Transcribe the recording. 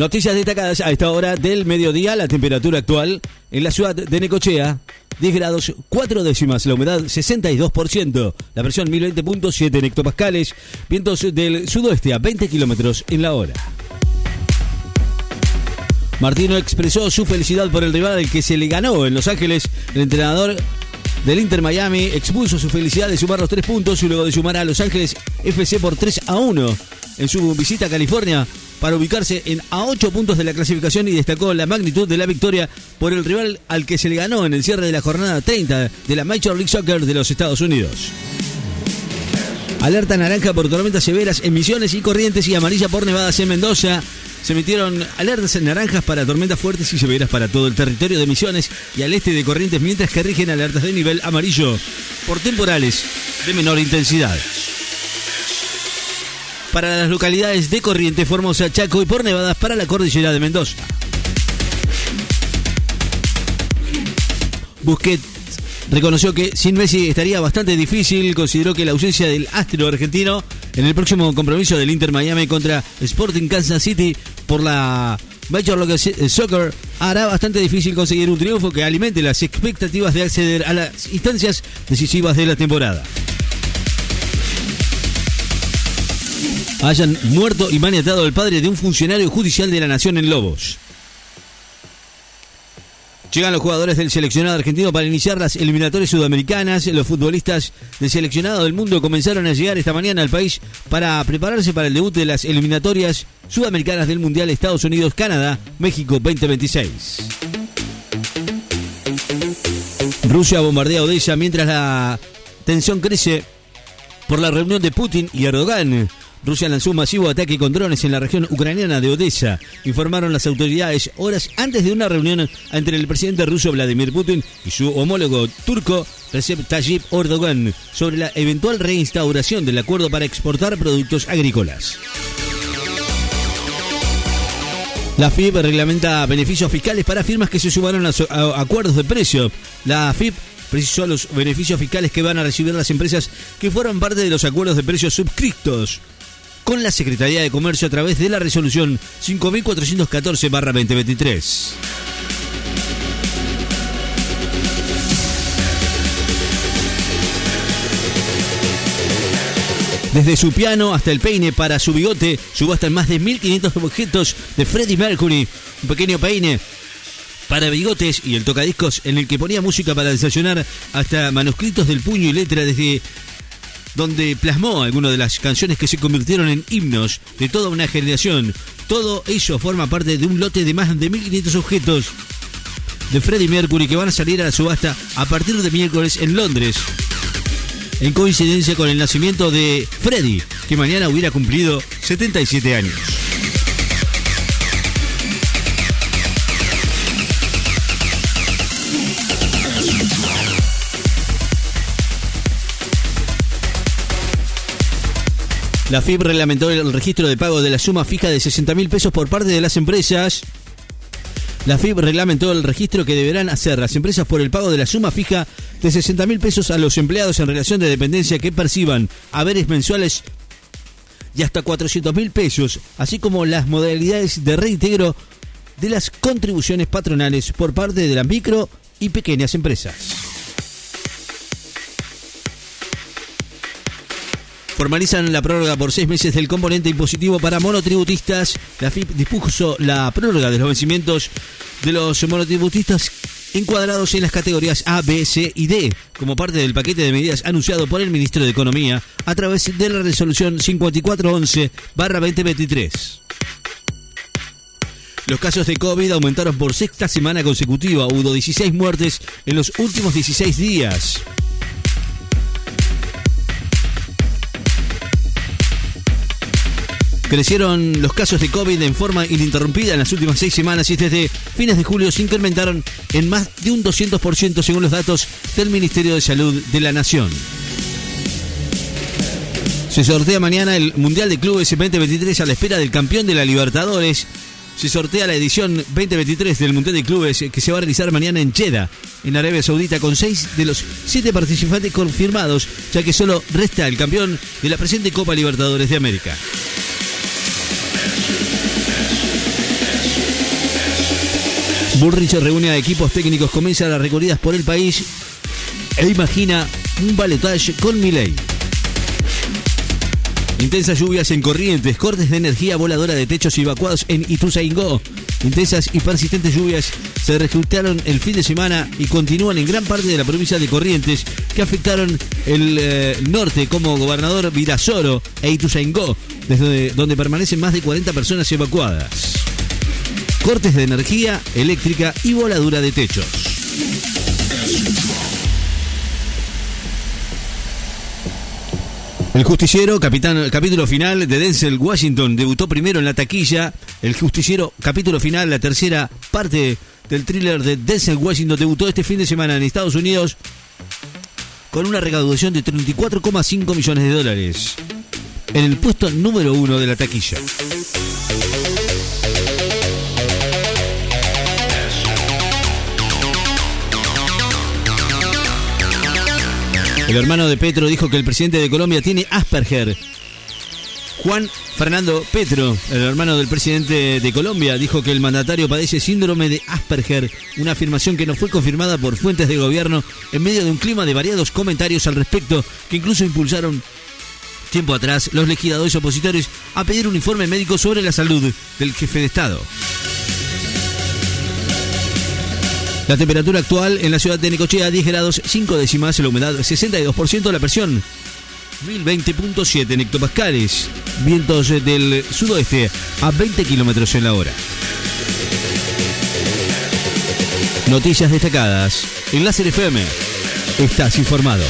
Noticias destacadas a esta hora del mediodía. La temperatura actual en la ciudad de Necochea, 10 grados 4 décimas. La humedad 62%. La presión 1020.7 hectopascales. Vientos del sudoeste a 20 kilómetros en la hora. Martino expresó su felicidad por el rival al que se le ganó en Los Ángeles. El entrenador del Inter Miami expuso su felicidad de sumar los tres puntos y luego de sumar a Los Ángeles FC por 3 a 1 en su visita a California para ubicarse en a 8 puntos de la clasificación y destacó la magnitud de la victoria por el rival al que se le ganó en el cierre de la jornada 30 de la Major League Soccer de los Estados Unidos. Alerta naranja por tormentas severas en Misiones y Corrientes y amarilla por nevadas en Mendoza. Se emitieron alertas naranjas para tormentas fuertes y severas para todo el territorio de Misiones y al este de Corrientes, mientras que rigen alertas de nivel amarillo por temporales de menor intensidad. Para las localidades de Corrientes, Formosa, Chaco y por nevadas para la cordillera de Mendoza. Busquets reconoció que sin Messi estaría bastante difícil. Consideró que la ausencia del astro argentino en el próximo compromiso del Inter Miami contra Sporting Kansas City por la Major League Soccer hará bastante difícil conseguir un triunfo que alimente las expectativas de acceder a las instancias decisivas de la temporada. Hayan muerto y maniatado al padre de un funcionario judicial de la Nación en Lobos. Llegan los jugadores del seleccionado argentino para iniciar las eliminatorias sudamericanas. Los futbolistas del seleccionado del mundo comenzaron a llegar esta mañana al país para prepararse para el debut de las eliminatorias sudamericanas del Mundial Estados Unidos-Canadá, México 2026. Rusia bombardea Odessa mientras la tensión crece por la reunión de Putin y Erdogan. Rusia lanzó un masivo ataque con drones en la región ucraniana de Odessa, informaron las autoridades horas antes de una reunión entre el presidente ruso Vladimir Putin y su homólogo turco Recep Tayyip Erdogan sobre la eventual reinstauración del acuerdo para exportar productos agrícolas. La FIP reglamenta beneficios fiscales para firmas que se sumaron a, acuerdos de precio. La FIP precisó los beneficios fiscales que van a recibir las empresas que fueron parte de los acuerdos de precios suscritos con la Secretaría de Comercio a través de la resolución 5414-2023. Desde su piano hasta el peine para su bigote, subastan más de 1500 objetos de Freddie Mercury. Un pequeño peine para bigotes y el tocadiscos en el que ponía música para desayunar hasta manuscritos del puño y letra desde donde plasmó algunas de las canciones que se convirtieron en himnos de toda una generación. Todo ello forma parte de un lote de más de 1500 objetos de Freddie Mercury que van a salir a la subasta a partir de miércoles en Londres. En coincidencia con el nacimiento de Freddie, que mañana hubiera cumplido 77 años. La FIB reglamentó el registro de pago de la suma fija de 60 mil pesos por parte de las empresas. La FIB reglamentó el registro que deberán hacer las empresas por el pago de la suma fija de 60 mil pesos a los empleados en relación de dependencia que perciban haberes mensuales y hasta 400 mil pesos, así como las modalidades de reintegro de las contribuciones patronales por parte de las micro y pequeñas empresas. Formalizan la prórroga por seis meses del componente impositivo para monotributistas. La FIP dispuso la prórroga de los vencimientos de los monotributistas encuadrados en las categorías A, B, C y D, como parte del paquete de medidas anunciado por el ministro de Economía a través de la resolución 5411-2023. Los casos de COVID aumentaron por sexta semana consecutiva. Hubo 16 muertes en los últimos 16 días. Crecieron los casos de COVID en forma ininterrumpida en las últimas seis semanas y desde fines de julio se incrementaron en más de un 200% según los datos del Ministerio de Salud de la Nación. Se sortea mañana el Mundial de Clubes 2023 a la espera del campeón de la Libertadores. Se sortea la edición 2023 del Mundial de Clubes que se va a realizar mañana en Jeddah, en Arabia Saudita, con seis de los siete participantes confirmados, ya que solo resta el campeón de la presente Copa Libertadores de América. Bullrich reúne a equipos técnicos, comienza las recorridas por el país e imagina un balotaje con Milei. Intensas lluvias en Corrientes, cortes de energía voladora de techos evacuados en Ituzaingó. Intensas y persistentes lluvias se registraron el fin de semana y continúan en gran parte de la provincia de Corrientes, que afectaron el eh, norte como gobernador Virasoro e Ituzaingó, desde donde permanecen más de 40 personas evacuadas. Cortes de energía eléctrica y voladura de techos. El justiciero, capitán, capítulo final de Denzel Washington, debutó primero en la taquilla. El justiciero, capítulo final, la tercera parte del thriller de Denzel Washington, debutó este fin de semana en Estados Unidos con una recaudación de 34,5 millones de dólares. En el puesto número uno de la taquilla. El hermano de Petro dijo que el presidente de Colombia tiene Asperger. Juan Fernando Petro, el hermano del presidente de Colombia, dijo que el mandatario padece síndrome de Asperger, una afirmación que no fue confirmada por fuentes de gobierno en medio de un clima de variados comentarios al respecto que incluso impulsaron tiempo atrás los legisladores opositores a pedir un informe médico sobre la salud del jefe de Estado. La temperatura actual en la ciudad de Necochea 10 grados 5 décimas, la humedad 62%, la presión 1020.7 hectopascales, vientos del sudoeste a 20 kilómetros en la hora. Noticias destacadas en Láser FM. Estás informado.